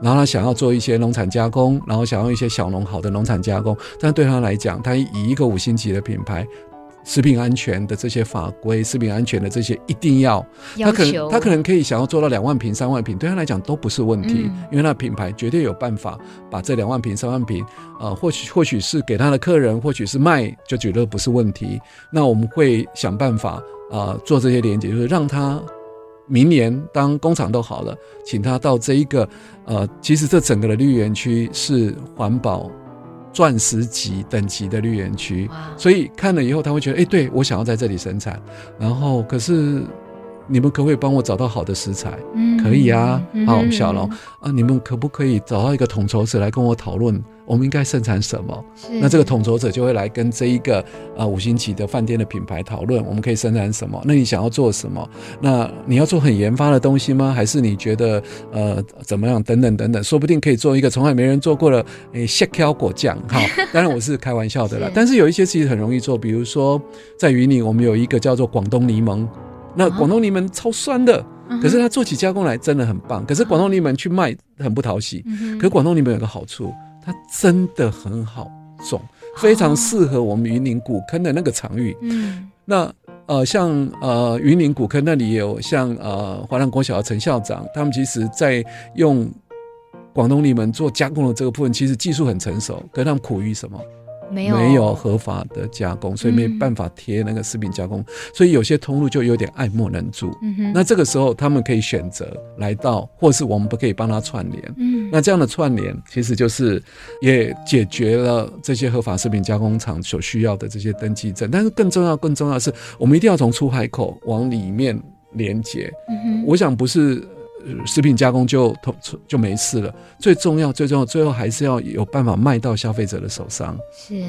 然后他想要做一些农产加工，然后想要一些小农好的农产加工，但对他来讲，他以一个五星级的品牌。食品安全的这些法规，食品安全的这些一定要，要他可能他可能可以想要做到两万瓶、三万瓶，对他来讲都不是问题，嗯、因为那品牌绝对有办法把这两万瓶、三万瓶，呃，或许或许是给他的客人，或许是卖，就觉得不是问题。那我们会想办法啊、呃，做这些连接，就是让他明年当工厂都好了，请他到这一个呃，其实这整个的绿园区是环保。钻石级等级的绿园区，所以看了以后他会觉得，哎、欸，对，我想要在这里生产。然后，可是你们可不可以帮我找到好的食材？嗯，可以啊。好，小龙啊，你们可不可以找到一个统筹者来跟我讨论？我们应该生产什么？那这个统筹者就会来跟这一个呃五星级的饭店的品牌讨论，我们可以生产什么？那你想要做什么？那你要做很研发的东西吗？还是你觉得呃怎么样？等等等等，说不定可以做一个从来没人做过的诶蟹壳果酱哈。当然我是开玩笑的啦，但是有一些其实很容易做，比如说在云岭，我们有一个叫做广东柠檬，那广东柠檬超酸的，可是它做起加工来真的很棒。可是广东柠檬去卖很不讨喜，可是广东柠檬有个好处。它真的很好种，非常适合我们云林古坑的那个场域。嗯，那呃，像呃云林古坑那里也有像呃华南国小的陈校长，他们其实在用广东柠檬做加工的这个部分，其实技术很成熟，可是他们苦于什么？没有没有合法的加工，所以没办法贴那个食品加工，嗯、所以有些通路就有点爱莫能助。那这个时候他们可以选择来到，或是我们不可以帮他串联。嗯，那这样的串联其实就是也解决了这些合法食品加工厂所需要的这些登记证。但是更重要、更重要的是，我们一定要从出海口往里面连接。我想不是。食品加工就通就没事了。最重要、最重要，最后还是要有办法卖到消费者的手上。是，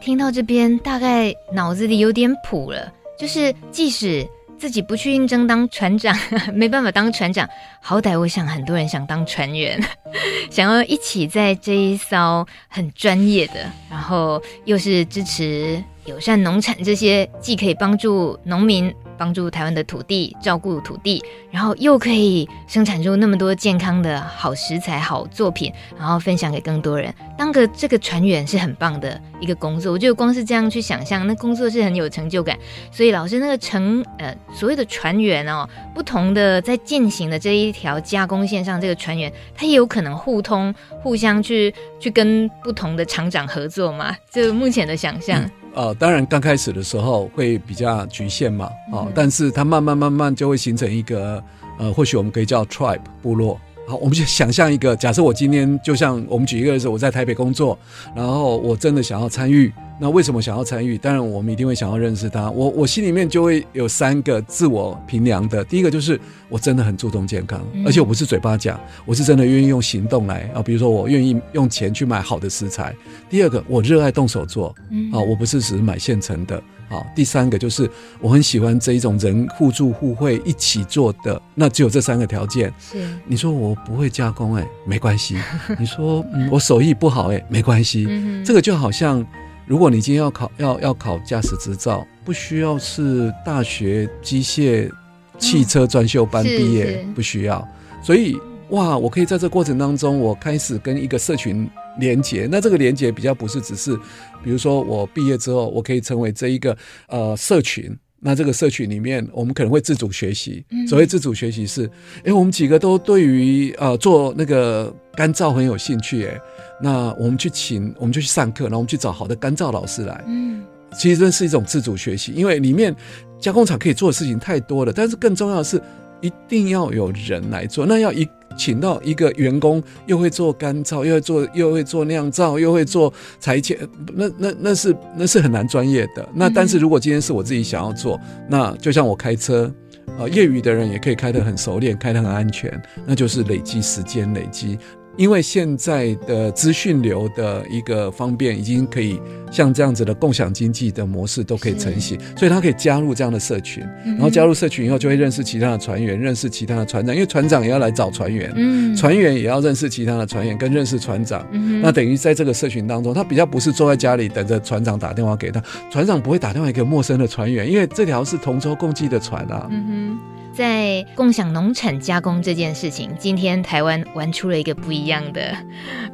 听到这边大概脑子里有点谱了。就是即使自己不去应征当船长，没办法当船长，好歹我想很多人想当船员，想要一起在这一艘很专业的，然后又是支持友善农产这些，既可以帮助农民。帮助台湾的土地，照顾土地，然后又可以生产出那么多健康的好食材、好作品，然后分享给更多人。当个这个船员是很棒的一个工作，我觉得光是这样去想象，那工作是很有成就感。所以老师那个成呃所谓的船员哦，不同的在进行的这一条加工线上，这个船员他也有可能互通，互相去去跟不同的厂长合作嘛。就目前的想象。呃，当然刚开始的时候会比较局限嘛，啊、呃，但是它慢慢慢慢就会形成一个，呃，或许我们可以叫 tribe 部落。好，我们就想象一个，假设我今天就像我们举一个例子，我在台北工作，然后我真的想要参与。那为什么想要参与？当然，我们一定会想要认识他。我我心里面就会有三个自我评量的。第一个就是我真的很注重健康，而且我不是嘴巴讲，我是真的愿意用行动来啊。比如说，我愿意用钱去买好的食材。第二个，我热爱动手做，啊，我不是只是买现成的。好，第三个就是我很喜欢这一种人互助互惠一起做的。那只有这三个条件。是你说我不会加工，哎，没关系。你说嗯，我手艺不好，哎，没关系。这个就好像。如果你今天要考要要考驾驶执照，不需要是大学机械汽车专修班毕业，不需要。所以哇，我可以在这过程当中，我开始跟一个社群连接。那这个连接比较不是只是，比如说我毕业之后，我可以成为这一个呃社群。那这个社群里面，我们可能会自主学习。所谓自主学习是，哎，我们几个都对于呃做那个干燥很有兴趣，哎。那我们去请，我们就去上课，然后我们去找好的干燥老师来。嗯，其实这是一种自主学习，因为里面加工厂可以做的事情太多了。但是更重要的是，一定要有人来做。那要一请到一个员工，又会做干燥，又会做又会做酿造，又会做裁切，那那那是那是很难专业的。那但是如果今天是我自己想要做，那就像我开车，呃，业余的人也可以开得很熟练，开得很安全，那就是累积时间，累积。因为现在的资讯流的一个方便，已经可以像这样子的共享经济的模式都可以成型，所以他可以加入这样的社群，然后加入社群以后就会认识其他的船员，认识其他的船长，因为船长也要来找船员，嗯，船员也要认识其他的船员，跟认识船长，那等于在这个社群当中，他比较不是坐在家里等着船长打电话给他，船长不会打电话给陌生的船员，因为这条是同舟共济的船啊。嗯在共享农产加工这件事情，今天台湾玩出了一个不一样的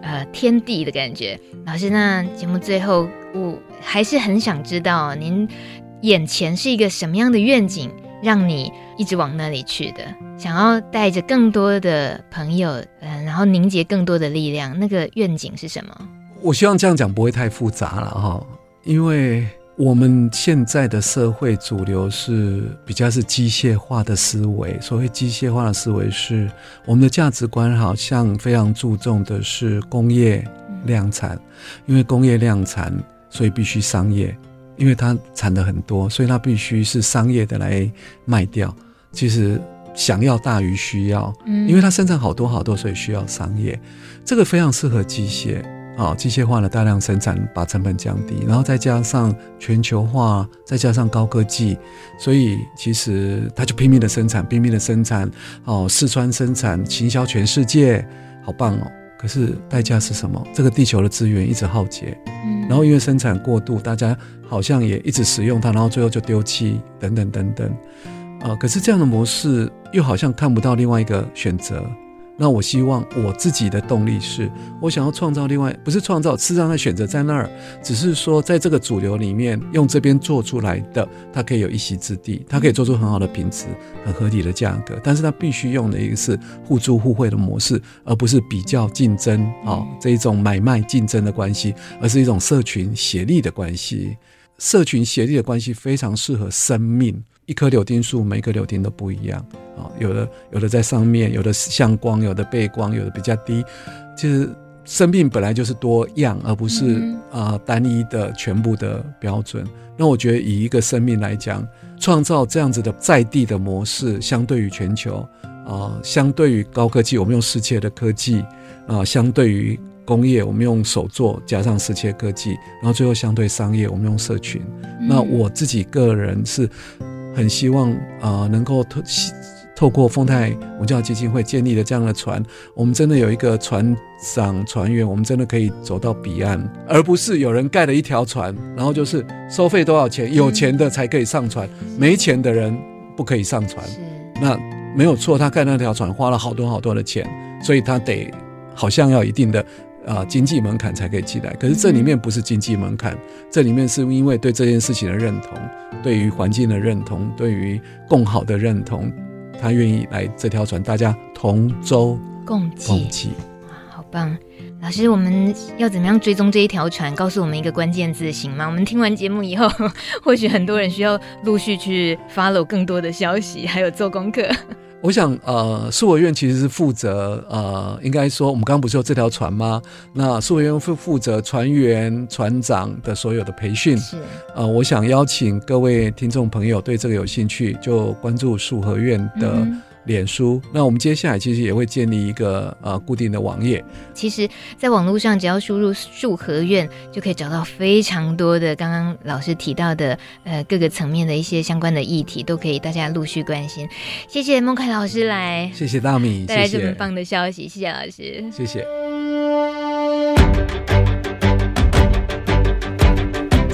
呃天地的感觉。老师，那节目最后我还是很想知道您眼前是一个什么样的愿景，让你一直往那里去的？想要带着更多的朋友，嗯，然后凝结更多的力量，那个愿景是什么？我希望这样讲不会太复杂了哈，因为我们现在的社会主流是比较是机械化的思维。所谓机械化的思维，是我们的价值观好像非常注重的是工业量产，因为工业量产，所以必须商业，因为它产的很多，所以它必须是商业的来卖掉。其实想要大于需要，因为它生产好多好多，所以需要商业。这个非常适合机械。啊，机械化的大量生产，把成本降低，然后再加上全球化，再加上高科技，所以其实他就拼命的生产，拼命的生产，哦，四川生产，行销全世界，好棒哦！可是代价是什么？这个地球的资源一直耗竭，嗯，然后因为生产过度，大家好像也一直使用它，然后最后就丢弃，等等等等，啊，可是这样的模式又好像看不到另外一个选择。那我希望我自己的动力是，我想要创造另外，不是创造，是让他选择在那儿，只是说在这个主流里面，用这边做出来的，它可以有一席之地，它可以做出很好的品质、很合理的价格，但是它必须用的一个是互助互惠的模式，而不是比较竞争啊这一种买卖竞争的关系，而是一种社群协力的关系。社群协力的关系非常适合生命。一棵柳丁树，每一个柳丁都不一样啊，有的有的在上面，有的向光，有的背光，有的比较低。其实生命本来就是多样，而不是啊、呃、单一的全部的标准。那我觉得以一个生命来讲，创造这样子的在地的模式，相对于全球啊、呃，相对于高科技，我们用世界的科技啊、呃，相对于工业，我们用手做加上世界科技，然后最后相对商业，我们用社群。那我自己个人是。很希望啊、呃，能够透透过丰泰文教基金会建立的这样的船，我们真的有一个船长、船员，我们真的可以走到彼岸，而不是有人盖了一条船，然后就是收费多少钱，有钱的才可以上船，没钱的人不可以上船。那没有错，他盖那条船花了好多好多的钱，所以他得好像要一定的。啊，经济门槛才可以进来，可是这里面不是经济门槛，嗯、这里面是因为对这件事情的认同，对于环境的认同，对于共好的认同，他愿意来这条船，大家同舟共济。共济哇，好棒！老师，我们要怎么样追踪这一条船？告诉我们一个关键字行吗？我们听完节目以后，或许很多人需要陆续去 follow 更多的消息，还有做功课。我想，呃，树委院其实是负责，呃，应该说，我们刚刚不是有这条船吗？那树委院会负责船员、船长的所有的培训。是，呃，我想邀请各位听众朋友对这个有兴趣，就关注树和院的。嗯脸书，那我们接下来其实也会建立一个呃固定的网页。其实，在网络上只要输入“树和院”，就可以找到非常多的刚刚老师提到的呃各个层面的一些相关的议题，都可以大家陆续关心。谢谢孟凯老师来，谢谢大米带来这么棒的消息，谢谢老师，谢谢。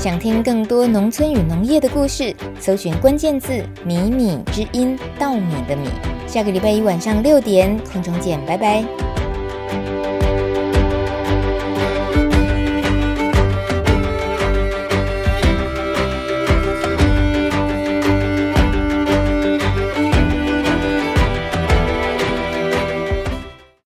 想听更多农村与农业的故事，搜寻关键字“米米之音”，稻米的米。下个礼拜一晚上六点，空中见，拜拜。